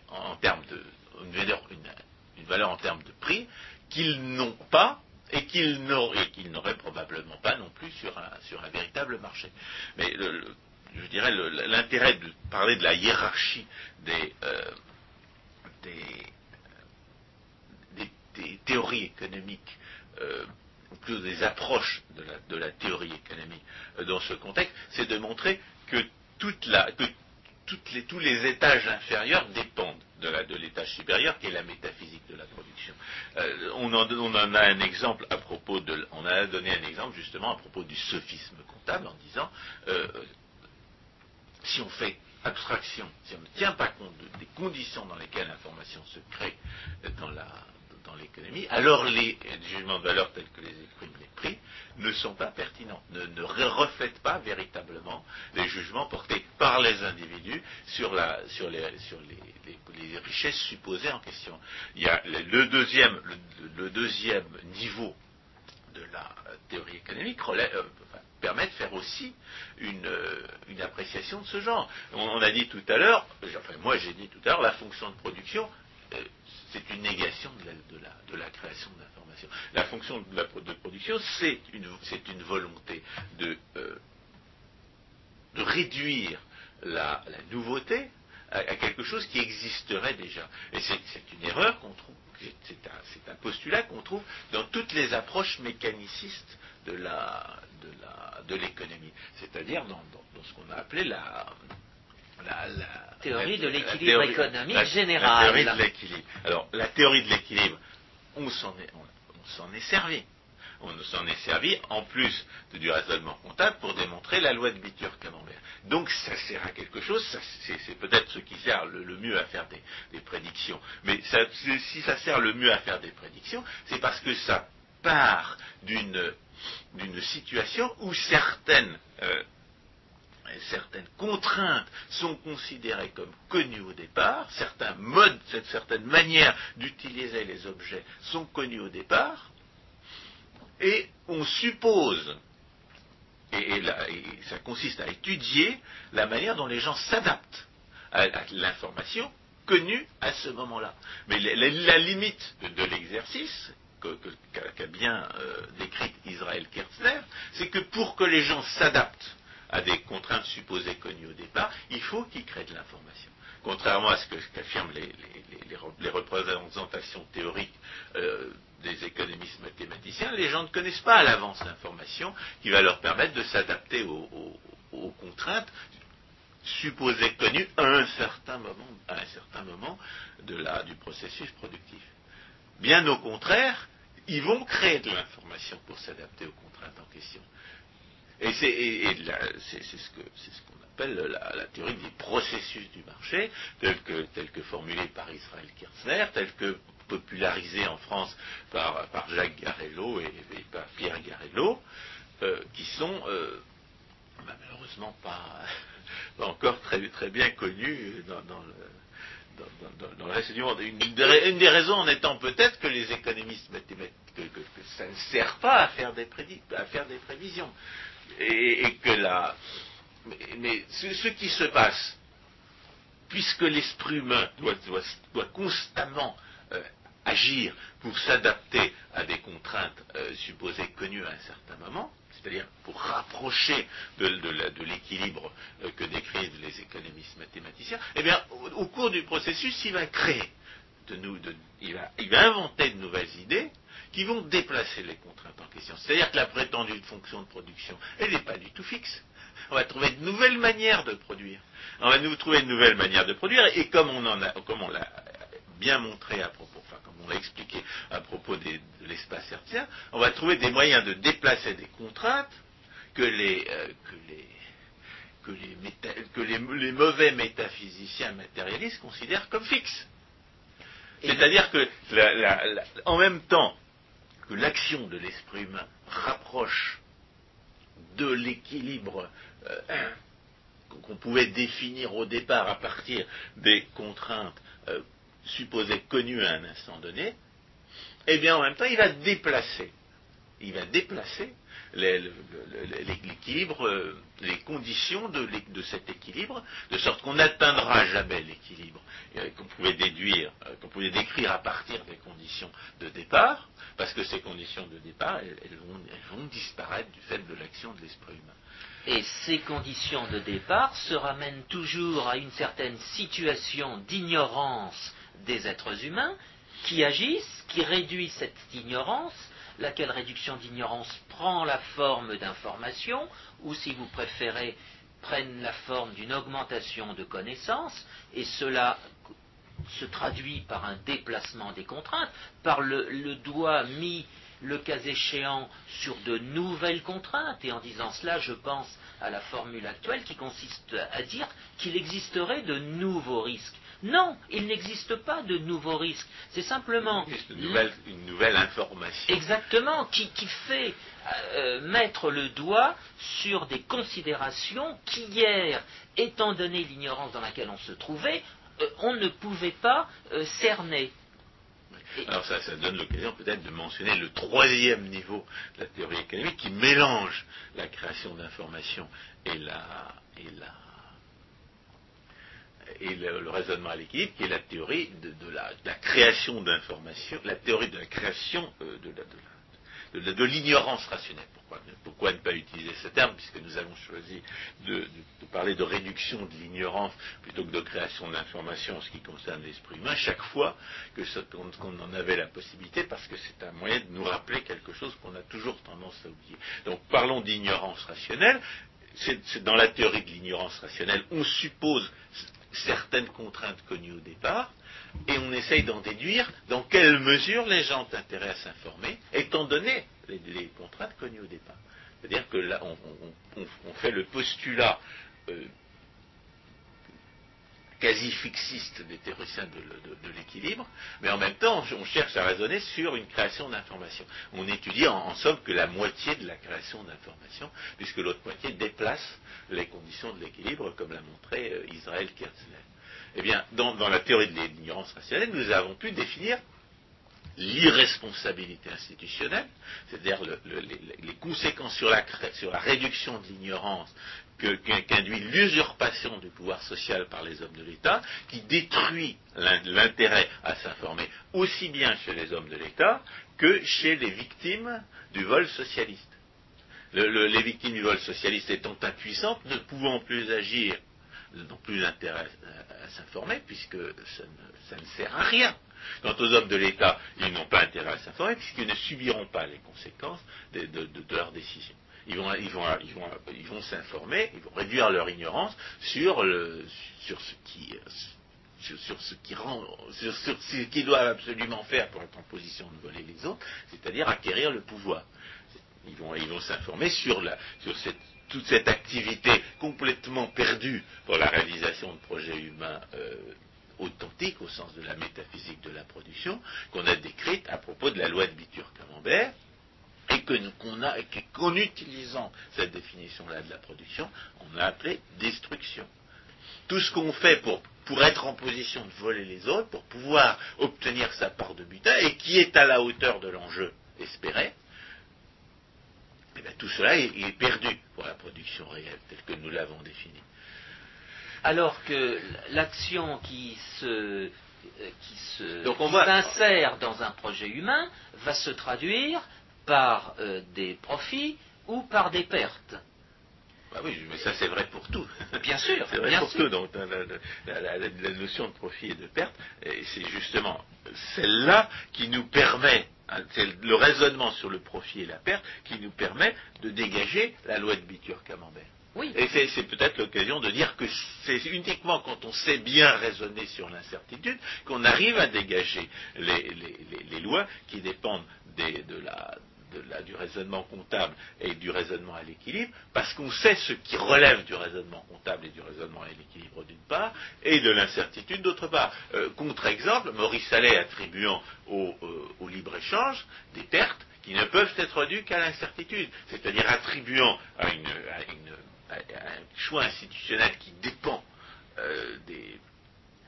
en, termes de une valeur en termes de prix qu'ils n'ont pas et qu'ils n'auraient, probablement pas non plus sur un, sur un véritable marché. Mais le- le- je dirais l'intérêt de parler de la hiérarchie des, euh, des, des- théories économiques, euh, ou plutôt des approches de la, théorie économique euh, dans ce contexte, c'est de montrer que, toute la, que tous les étages inférieurs dépendent de l'étage supérieur qui est la métaphysique de la production. Euh, on, en, a un exemple à propos donné un exemple justement à propos du sophisme comptable en disant euh, si on fait abstraction, si on ne tient pas compte de- des conditions dans lesquelles l'information se crée euh, dans la dans l'économie, alors les jugements de valeur tels que les expriment les prix ne sont pas pertinents, ne, ne re- reflètent pas véritablement les jugements portés par les individus sur, les, sur les, richesses supposées en question. Il y a le, deuxième, niveau de la théorie économique euh, permet de faire aussi une, appréciation de ce genre. On, on a dit tout à l'heure, moi j'ai dit tout à l'heure, la fonction de production, euh, c'est une négation de la, création de l'information. La fonction de, production, c'est une, volonté de, euh, de réduire la, nouveauté à, quelque chose qui existerait déjà. Et c'est une erreur qu'on trouve, c'est un, postulat qu'on trouve dans toutes les approches mécanicistes de l'économie, c'est-à-dire dans ce qu'on a appelé la la, la- Théorie de l'équilibre économique la- général. La théorie de l'équilibre. Alors, la théorie de l'équilibre, on s'en est, on- est servi. On s'en est servi en plus de- du raisonnement comptable pour démontrer la loi de Bitur-Camembert. Donc ça sert à quelque chose, c'est, peut-être ce qui sert le, le mieux à faire des, des prédictions. Mais ça- si ça sert le mieux à faire des prédictions, c'est parce que ça part d'une, d'une situation où certaines euh, certaines contraintes sont considérées comme connues au départ, certains modes, certaines manières d'utiliser les objets sont connues au départ, et on suppose, et, ça consiste à étudier la manière dont les gens s'adaptent à, l'information connue à ce moment-là. Mais la, limite de, l'exercice, qu'a bien euh, décrite Israël Kerzner, c'est que pour que les gens s'adaptent à des contraintes supposées connues au départ, il faut qu'ils créent de l'information. Contrairement à ce qu'affirment les, les- les- les re- les représentations théoriques euh, des économistes mathématiciens, les gens ne connaissent pas à l'avance l'information qui va leur permettre de s'adapter aux, contraintes supposées connues à un certain moment, à du processus productif. Bien au contraire, ils vont créer de l'information pour s'adapter aux contraintes en question. Et c'est ce c'est ce qu'on appelle la, théorie des processus du marché, telle que, telle que formulée par Israël Kirzner, telle que popularisée en France par, Jacques Garello et, par Pierre Garello, euh, qui sont euh, bah, malheureusement pas, [laughs] encore très, très bien connus dans, le, reste du monde. Une, des, raisons en étant peut-être que les économistes mathématiques, que, ça ne sert pas à faire des, à faire des prévisions. Et, que la. Mais, ce, qui se passe, puisque l'esprit humain doit, constamment euh, agir pour s'adapter à des contraintes euh, supposées connues à un certain moment, c'est-à-dire pour rapprocher de, l'équilibre euh, que décrivent les économistes mathématiciens, eh bien, au, cours du processus, il va créer, de nous, il, va, il va inventer de nouvelles idées qui vont déplacer les contraintes en question. C'est-à-dire que la prétendue fonction de production, elle n'est pas du tout fixe. On va trouver de nouvelles manières de produire. On va nous trouver de nouvelles manières de produire, et comme on en a, comme on l'a bien montré à propos, enfin comme on l'a expliqué à propos des- de l'espace hertzien, on va trouver des moyens de déplacer des contraintes que les, euh, que les, que les, méta- que les- les mauvais métaphysiciens matérialistes considèrent comme fixes. C'est-à-dire que, la- la- la- en même temps que l'action de l'esprit humain rapproche de l'équilibre euh, qu'on pouvait définir au départ à partir des contraintes euh, supposées connues à un instant donné, eh bien en même temps il va déplacer, il va déplacer l'équilibre, euh, les conditions de, cet équilibre, de sorte qu'on n'atteindra jamais l'équilibre euh, qu'on pouvait déduire, euh, qu'on pouvait décrire à partir des conditions de départ, parce que ces conditions de départ, vont, vont disparaître du fait de l'action de l'esprit humain. Et ces conditions de départ se ramènent toujours à une certaine situation d'ignorance des êtres humains qui agissent, qui réduisent cette ignorance, laquelle réduction d'ignorance prend la forme d'information, ou si vous préférez, prennent la forme d'une augmentation de connaissances, et cela se traduit par un déplacement des contraintes, par le doigt mis, le cas échéant, sur de nouvelles contraintes. Et en disant cela, je pense à la formule actuelle qui consiste à dire qu'il existerait de nouveaux risques. Non, il n'existe pas de nouveaux risques. C'est simplement une nouvelle, une nouvelle information. Exactement, qui, qui fait euh, mettre le doigt sur des considérations qu'hier, étant donné l'ignorance dans laquelle on se trouvait, euh, on ne pouvait pas euh, cerner. Alors ça, ça donne l'occasion peut-être de mentionner le troisième niveau de la théorie économique qui mélange la création d'informations et la et la et le, raisonnement à l'équilibre, qui est la théorie de, de la, de création d'informations, la théorie de la création euh, de, de de de l'ignorance rationnelle. Pourquoi, ne pas utiliser ce terme, puisque nous avons choisi de, de- de parler de réduction de l'ignorance plutôt que de création d'informations en ce qui concerne l'esprit humain, chaque fois que qu'on en avait la possibilité, parce que c'est un moyen de nous rappeler quelque chose qu'on a toujours tendance à oublier. Donc parlons d'ignorance rationnelle. C'est dans la théorie de l'ignorance rationnelle, on suppose certaines contraintes connues au départ, et on essaye d'en déduire dans quelle mesure les gens ont intérêt à s'informer, étant donné les, contraintes connues au départ. C'est-à-dire que là, on fait le postulat euh, quasi fixiste des théoriciens de, l'équilibre, mais en même temps, on cherche à raisonner sur une création d'informations. On étudie en, somme que la moitié de la création d'informations, puisque l'autre moitié déplace les conditions de l'équilibre, comme l'a montré euh, Israël Kerzner. Eh bien, dans, la théorie de l'ignorance rationnelle, nous avons pu définir l'irresponsabilité institutionnelle, c'est-à-dire le- le- les, les conséquences sur la, sur la réduction de l'ignorance qu'induit l'usurpation du pouvoir social par les hommes de l'État, qui détruit l'in- l'intérêt à s'informer aussi bien chez les hommes de l'État que chez les victimes du vol socialiste. Le- le- les victimes du vol socialiste étant impuissantes, ne pouvant plus agir, n'ont plus intérêt à, à s'informer, puisque ça ne, sert à rien. Quant aux hommes de l'État, ils n'ont pas intérêt à s'informer, puisqu'ils ne subiront pas les conséquences de, de- de- de leurs décisions. Ils vont, ils vont, ils vont, s'informer, ils vont réduire leur ignorance sur, sur ce qui, sur, ce qui rend, sur ce qu'ils doivent absolument faire pour être en position de voler les autres, c'est-à-dire acquérir le pouvoir. Ils vont, ils vont s'informer sur, la, sur cette, toute cette activité complètement perdue pour la réalisation de projets humains euh, authentiques au sens de la métaphysique de la production qu'on a décrite à propos de la loi de Bitur-Camembert et que qu'on a, qu'en utilisant cette définition-là de la production, on a appelé destruction. Tout ce qu'on fait pour, pour être en position de voler les autres, pour pouvoir obtenir sa part de butin, et qui est à la hauteur de l'enjeu espéré, eh bien, tout cela est, est perdu pour la production réelle, telle que nous l'avons définie. Alors que l'action qui se qui s'insère dans un projet humain va se traduire par euh, des profits ou par des pertes. Bah oui, mais ça c'est vrai pour tout. Bien sûr, C'est vrai bien pour sûr. tout. Donc la, la- la- la- la notion de profit et de perte, c'est justement celle-là qui nous permet, hein, c'est le raisonnement sur le profit et la perte qui nous permet de dégager la loi de Bitur-Camembert. Oui. Et c'est, c'est peut-être l'occasion de dire que c'est uniquement quand on sait bien raisonner sur l'incertitude qu'on arrive à dégager les, les- les- les lois qui dépendent des- de, la, du raisonnement comptable et du raisonnement à l'équilibre, parce qu'on sait ce qui relève du raisonnement comptable et du raisonnement à l'équilibre d'une part, et de l'incertitude d'autre part. Euh, contre-exemple, Maurice Allais attribuant au, euh, libre-échange des pertes qui ne peuvent être dues qu'à l'incertitude, c'est-à-dire attribuant à, un choix institutionnel qui dépend euh, des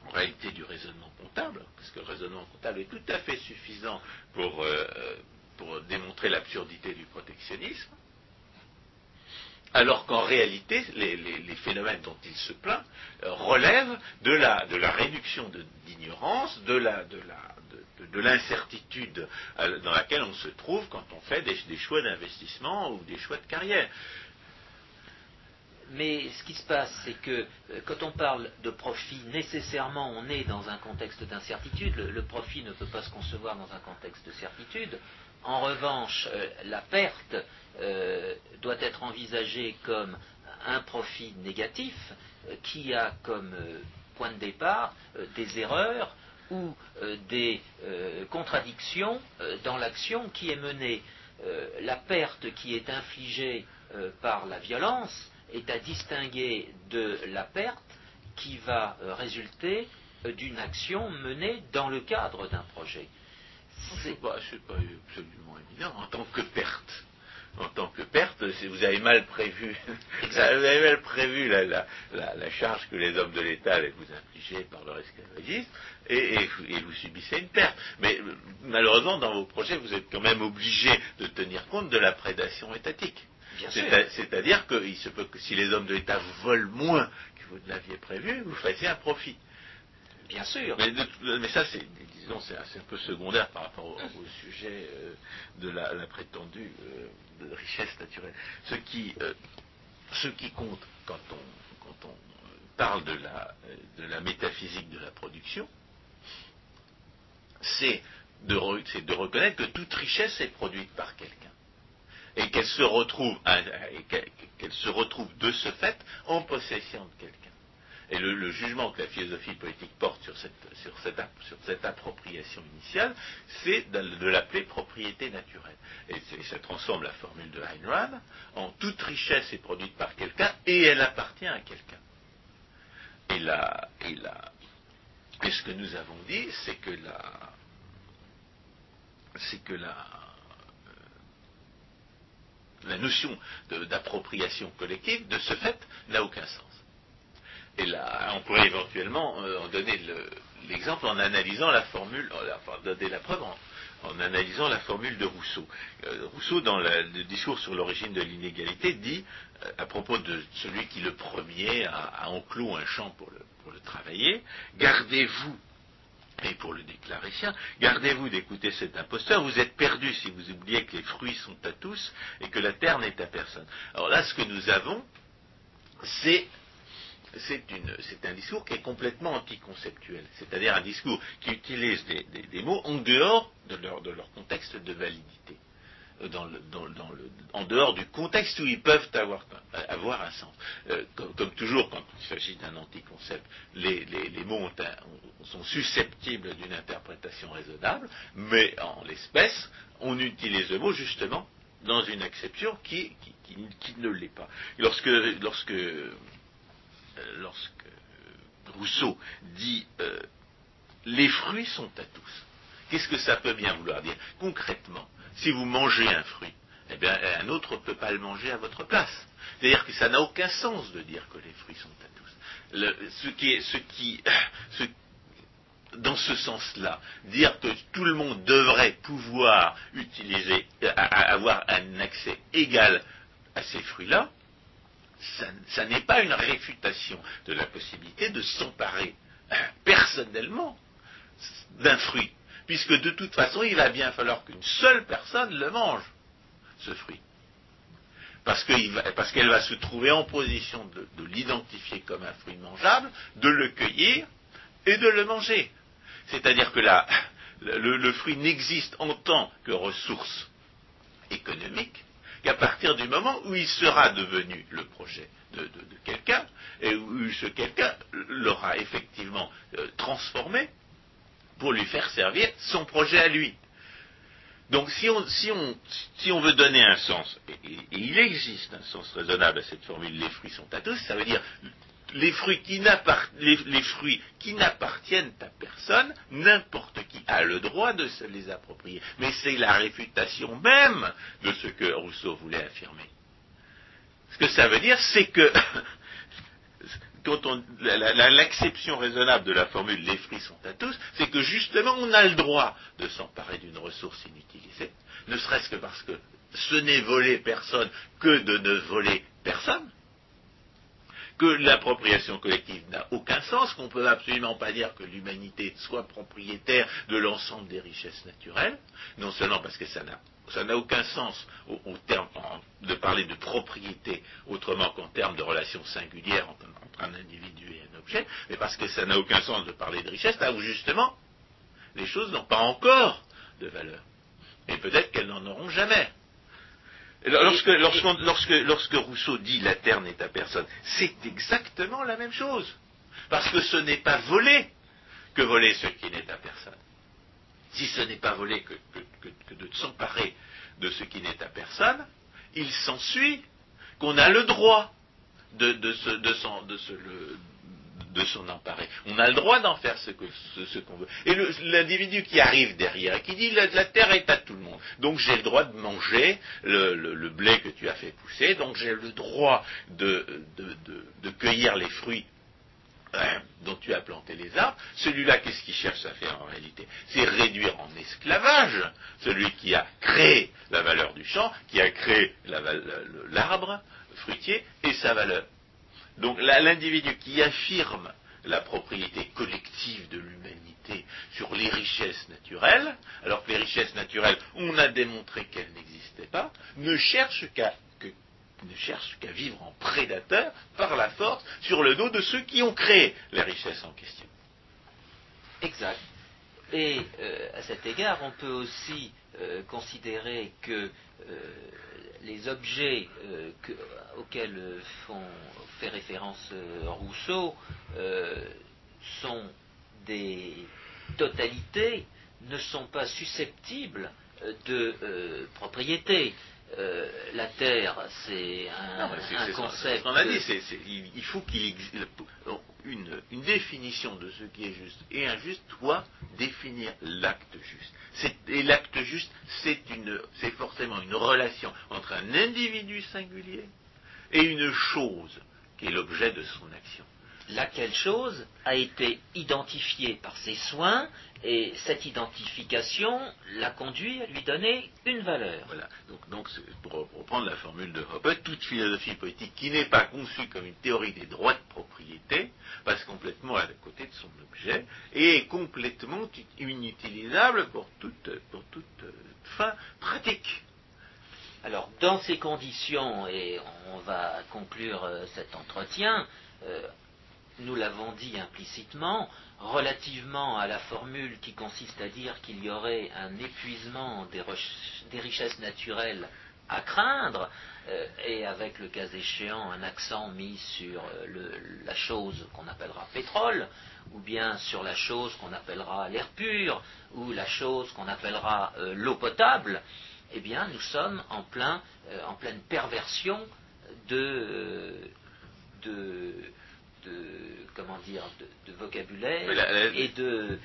en réalité du raisonnement comptable, parce que le raisonnement comptable est tout à fait suffisant pour, pour démontrer l'absurdité du protectionnisme, alors qu'en réalité, les, phénomènes dont il se plaint euh, relèvent de la, réduction d'ignorance, de la, de de, l'incertitude euh, dans laquelle on se trouve quand on fait des choix d'investissement ou des choix de carrière. Mais ce qui se passe, c'est que euh, quand on parle de profit, nécessairement on est dans un contexte d'incertitude. Le, profit ne peut pas se concevoir dans un contexte de certitude. En revanche, euh, la perte euh, doit être envisagée comme un profit négatif qui a comme point de départ des erreurs ou des contradictions dans l'action qui est menée. la perte qui est infligée par la violence est à distinguer de la perte qui va euh, résulter euh, d'une action menée dans le cadre d'un projet. C'est pas, pas absolument évident en tant que perte en tant que perte, vous avez mal prévu, [laughs] vous avez mal prévu la, charge que les hommes de l'État allaient vous infliger par leur esclavagisme, et, et, vous subissez une perte. Mais malheureusement, dans vos projets, vous êtes quand même obligé de tenir compte de la prédation étatique. C'est-à-dire qu'il se peut que si les hommes de l'État volent moins que vous ne l'aviez prévu, vous fassiez un profit. Bien sûr. Mais, ça, c'est, disons, c'est un peu secondaire par rapport au, sujet euh, de la, prétendue euh, richesse naturelle. Ce qui, euh, ce qui compte quand on, quand on parle de la, de la métaphysique de la production, c'est de, de reconnaître que toute richesse est produite par quelqu'un et qu'elle se retrouve, qu'elle se retrouve de ce fait en possession de quelqu'un. Et le, jugement que la philosophie politique porte sur cette, sur cette, sur cette appropriation initiale, c'est de, l'appeler propriété naturelle. Et, ça transforme la formule de Ayn en toute richesse est produite par quelqu'un et elle appartient à quelqu'un. Et, là, et, là, et ce que nous avons dit, c'est que la, c'est que la, la notion d'appropriation collective, de ce fait, n'a aucun sens. Et là, on pourrait éventuellement euh, en donner l'exemple en analysant la formule, euh, enfin, donner la preuve en, analysant la formule de Rousseau. Euh, Rousseau, dans le discours sur l'origine de l'inégalité, dit, à propos de celui qui le premier a, enclos un champ pour le travailler, gardez-vous et pour le déclaricien, gardez-vous d'écouter cet imposteur, vous êtes perdu si vous oubliez que les fruits sont à tous et que la terre n'est à personne. Alors là, ce que nous avons, c'est c'est un discours qui est complètement anticonceptuel, c'est-à-dire un discours qui utilise des, mots en dehors de leur contexte de validité en dehors du contexte où ils peuvent avoir, un sens. Euh, comme, toujours, quand il s'agit d'un anticoncept, les, mots sont susceptibles d'une interprétation raisonnable, mais en l'espèce, on utilise le mot justement dans une exception qui, ne l'est pas. Lorsque, euh, Rousseau dit euh, les fruits sont à tous, qu'est-ce que ça peut bien vouloir dire? Concrètement, si vous mangez un fruit, eh bien, un autre ne peut pas le manger à votre place. C'est-à-dire que ça n'a aucun sens de dire que les fruits sont à tous. ce qui [coughs] dans ce sens-là, dire que tout le monde devrait pouvoir utiliser, avoir un accès égal à ces fruits-là, ça n'est pas une réfutation de la possibilité de s'emparer personnellement d'un fruit puisque de toute façon, il va bien falloir qu'une seule personne le mange, ce fruit. Parce qu'elle va, se trouver en position de, l'identifier comme un fruit mangeable, de le cueillir et de le manger. C'est-à-dire que le, fruit n'existe en tant que ressource économique qu'à partir du moment où il sera devenu le projet de, quelqu'un, et où ce quelqu'un l'aura effectivement euh, transformé pour lui faire servir son projet à lui. Donc si on, veut donner un sens, et, il existe un sens raisonnable à cette formule, les fruits sont à tous, ça veut dire les fruits qui, les fruits qui n'appartiennent à personne, n'importe qui a le droit de se les approprier. Mais c'est la réfutation même de ce que Rousseau voulait affirmer. Ce que ça veut dire, c'est que quand on, l'acception raisonnable de la formule les fruits sont à tous, c'est que justement on a le droit de s'emparer d'une ressource inutilisée, ne serait-ce que parce que ce n'est voler personne que de ne voler personne, que l'appropriation collective n'a aucun sens, qu'on ne peut absolument pas dire que l'humanité soit propriétaire de l'ensemble des richesses naturelles, non seulement parce que ça n'a ça n'a aucun sens au, terme, de parler de propriété autrement qu'en termes de relations singulières entre, un individu et un objet, mais parce que ça n'a aucun sens de parler de richesse, là où justement les choses n'ont pas encore de valeur. Et peut-être qu'elles n'en auront jamais. Lorsque, lorsque, lorsque, Rousseau dit la terre n'est à personne, c'est exactement la même chose. Parce que ce n'est pas voler que voler ce qui n'est à personne si ce n'est pas voler que, de s'emparer de ce qui n'est à personne, il s'ensuit qu'on a le droit de, s'en emparer. On a le droit d'en faire ce, qu'on veut. Et l'individu qui arrive derrière et qui dit la, terre est à tout le monde, donc j'ai le droit de manger le, blé que tu as fait pousser, donc j'ai le droit de, cueillir les fruits dont tu as planté les arbres, celui-là, qu'est-ce qu'il cherche à faire en réalité? C'est réduire en esclavage celui qui a créé la valeur du champ, qui a créé l'arbre fruitier et sa valeur. Donc l'individu qui affirme la propriété collective de l'humanité sur les richesses naturelles, alors que les richesses naturelles, on a démontré qu'elles n'existaient pas, ne cherche qu'à vivre en prédateur par la force sur le dos de ceux qui ont créé les richesses en question. Exact. Et euh, à cet égard, on peut aussi euh, considérer que les objets auxquels font, fait référence Rousseau sont des totalités, ne sont pas susceptibles de propriété. Euh, la Terre, c'est un, concept. On a dit, il, faut qu'il une, définition de ce qui est juste et injuste doit définir l'acte juste. Et l'acte juste, c'est forcément une relation entre un individu singulier et une chose qui est l'objet de son action laquelle chose a été identifiée par ses soins et cette identification l'a conduit à lui donner une valeur. Voilà. Donc, donc pour reprendre la formule de Hoppe, toute philosophie politique qui n'est pas conçue comme une théorie des droits de propriété passe complètement à côté de son objet et est complètement inutilisable pour toute, pour toute euh, fin pratique. Alors, dans ces conditions, et on va conclure euh, cet entretien, euh, nous l'avons dit implicitement, relativement à la formule qui consiste à dire qu'il y aurait un épuisement des, richesses naturelles à craindre, euh, et avec le cas échéant un accent mis sur euh, la chose qu'on appellera pétrole, ou bien sur la chose qu'on appellera l'air pur, ou la chose qu'on appellera euh, l'eau potable, eh bien nous sommes en, plein, en pleine perversion de, de de comment dire de, vocabulaire et de,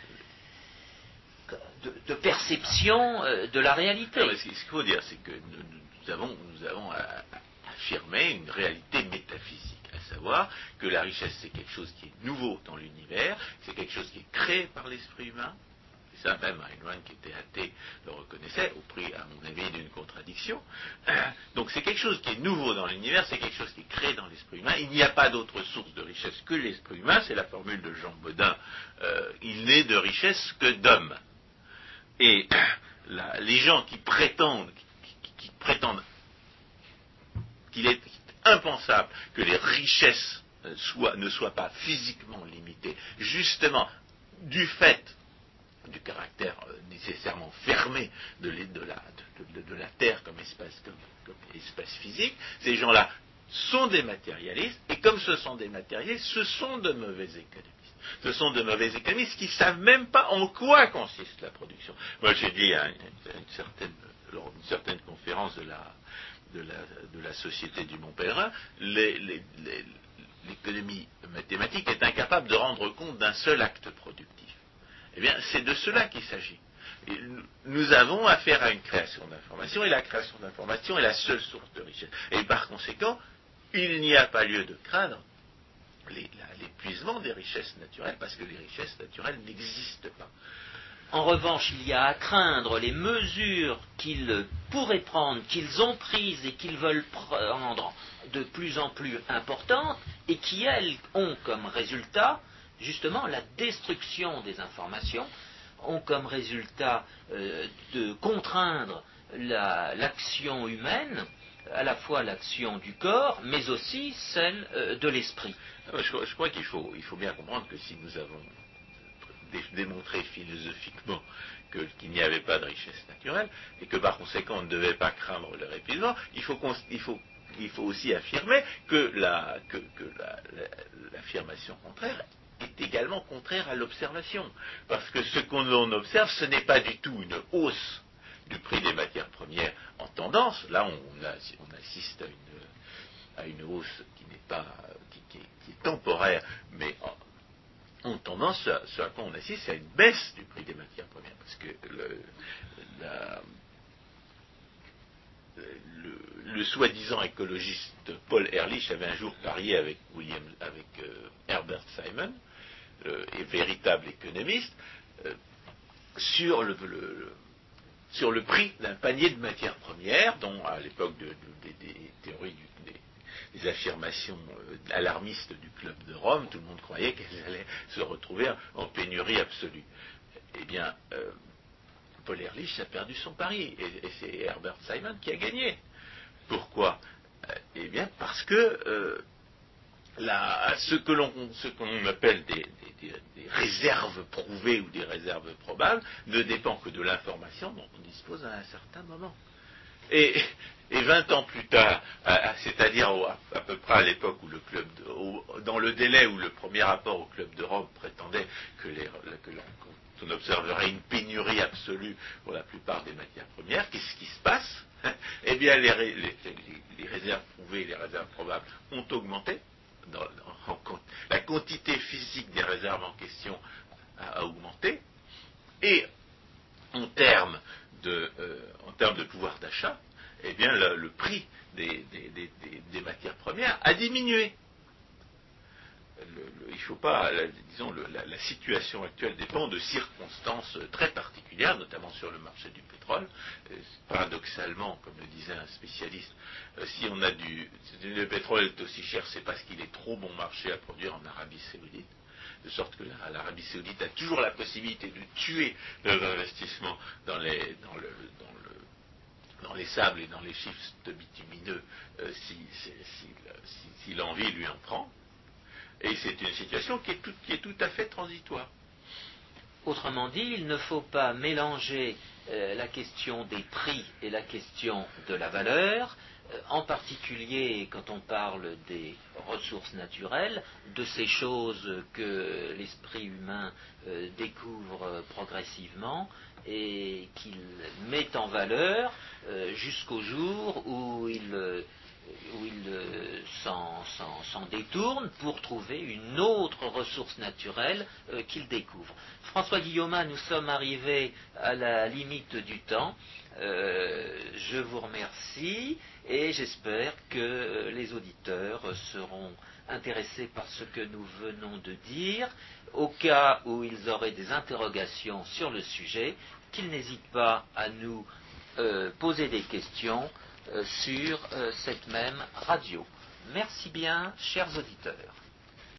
de, perception euh, de la réalité. ce qu'il faut dire, c'est que nous, avons, nous avons affirmé une réalité métaphysique, à savoir que la richesse c'est quelque chose qui est nouveau dans l'univers, c'est quelque chose qui est créé par l'esprit humain, ça, même Heinlein, qui était athée, le reconnaissait, au prix, à mon avis, d'une contradiction. Donc c'est quelque chose qui est nouveau dans l'univers, c'est quelque chose qui est créé dans l'esprit humain. Il n'y a pas d'autre source de richesse que l'esprit humain, c'est la formule de Jean Baudin. Euh, il n'est de richesse que d'homme. Et [coughs] les gens qui prétendent, qui prétendent qu'il est impensable que les richesses euh, ne soient pas physiquement limitées, justement du fait du caractère euh, nécessairement fermé de, la, Terre comme espace, physique, ces gens-là sont des matérialistes, et comme ce sont des matérialistes, ce sont de mauvais économistes. Ce sont de mauvais économistes qui ne savent même pas en quoi consiste la production. Moi, j'ai dit à une, certaine, conférence de la, de la, de la Société du Mont Pèlerin, l'économie mathématique est incapable de rendre compte d'un seul acte productif. Eh bien, c'est de cela qu'il s'agit. Nous avons affaire à une création d'information, et la création d'information est la seule source de richesse. Et par conséquent, il n'y a pas lieu de craindre l'épuisement des richesses naturelles, parce que les richesses naturelles n'existent pas. En revanche, il y a à craindre les mesures qu'ils pourraient prendre, qu'ils ont prises et qu'ils veulent prendre de plus en plus importantes, et qui, elles, ont comme résultat justement la destruction des informations, ont comme résultat euh, de contraindre l'action humaine, à la fois l'action du corps, mais aussi celle euh, de l'esprit. Ah, je, crois qu'il faut, il faut bien comprendre que si nous avons démontré philosophiquement qu'il n'y avait pas de richesse naturelle et que par conséquent on ne devait pas craindre le épuisement, il faut, aussi affirmer que l'affirmation la, contraire est également contraire à l'observation. Parce que ce qu'on observe, ce n'est pas du tout une hausse du prix des matières premières en tendance. Là, on, assiste à une, hausse qui n'est pas qui, est temporaire, mais en, tendance, ce à quoi on assiste, c'est à une baisse du prix des matières premières. Parce que le, le, soi-disant écologiste Paul Ehrlich avait un jour parié avec William, avec euh, Herbert Simon, euh, et véritable économiste, euh, sur le, sur le prix d'un panier de matières premières, dont à l'époque des théories des, affirmations alarmistes du club de Rome, tout le monde croyait qu'elles allaient se retrouver en pénurie absolue. Eh bien, Paul Ehrlich a perdu son pari, et, c'est Herbert Simon qui a gagné. Pourquoi? Eh bien, parce que ce que l'on appelle des, réserves prouvées ou des réserves probables ne dépend que de l'information dont on dispose à un certain moment. Et, et 20 ans plus tard, c'est-à-dire à, peu près à l'époque où le club, dans le délai où le premier rapport au club de Rome prétendait que, les, on observerait une pénurie absolue pour la plupart des matières premières, qu'est-ce qui se passe? Eh bien, les, réserves prouvées et les réserves probables ont augmenté. La quantité physique des réserves en question a, augmenté. Et en termes de, euh, pouvoir d'achat, eh bien, le, prix des, matières premières a diminué il ne faut pas, la, disons, la, situation actuelle dépend de circonstances très particulières, notamment sur le marché du pétrole. paradoxalement, comme le disait un spécialiste, euh, si on a du, le pétrole est aussi cher, c'est parce qu'il est trop bon marché à produire en Arabie Saoudite de sorte que l'Arabie Saoudite a toujours la possibilité de tuer leurs investissements dans les, dans le, les sables et dans les chiffres bitumineux euh, si l'envie lui en prend. Et c'est une situation qui est, tout, à fait transitoire. Autrement dit, il ne faut pas mélanger euh, la question des prix et la question de la valeur, euh, en particulier quand on parle des ressources naturelles, de ces choses que l'esprit humain euh, découvre progressivement et qu'il met en valeur jusqu'au jour où il où il euh, s'en détourne pour trouver une autre ressource naturelle euh, qu'il découvre. François Guillaume, nous sommes arrivés à la limite du temps. Euh, je vous remercie et j'espère que les auditeurs seront intéressés par ce que nous venons de dire. Au cas où ils auraient des interrogations sur le sujet, qu'ils n'hésitent pas à nous poser des questions euh, sur euh, cette même radio. Merci bien, chers auditeurs.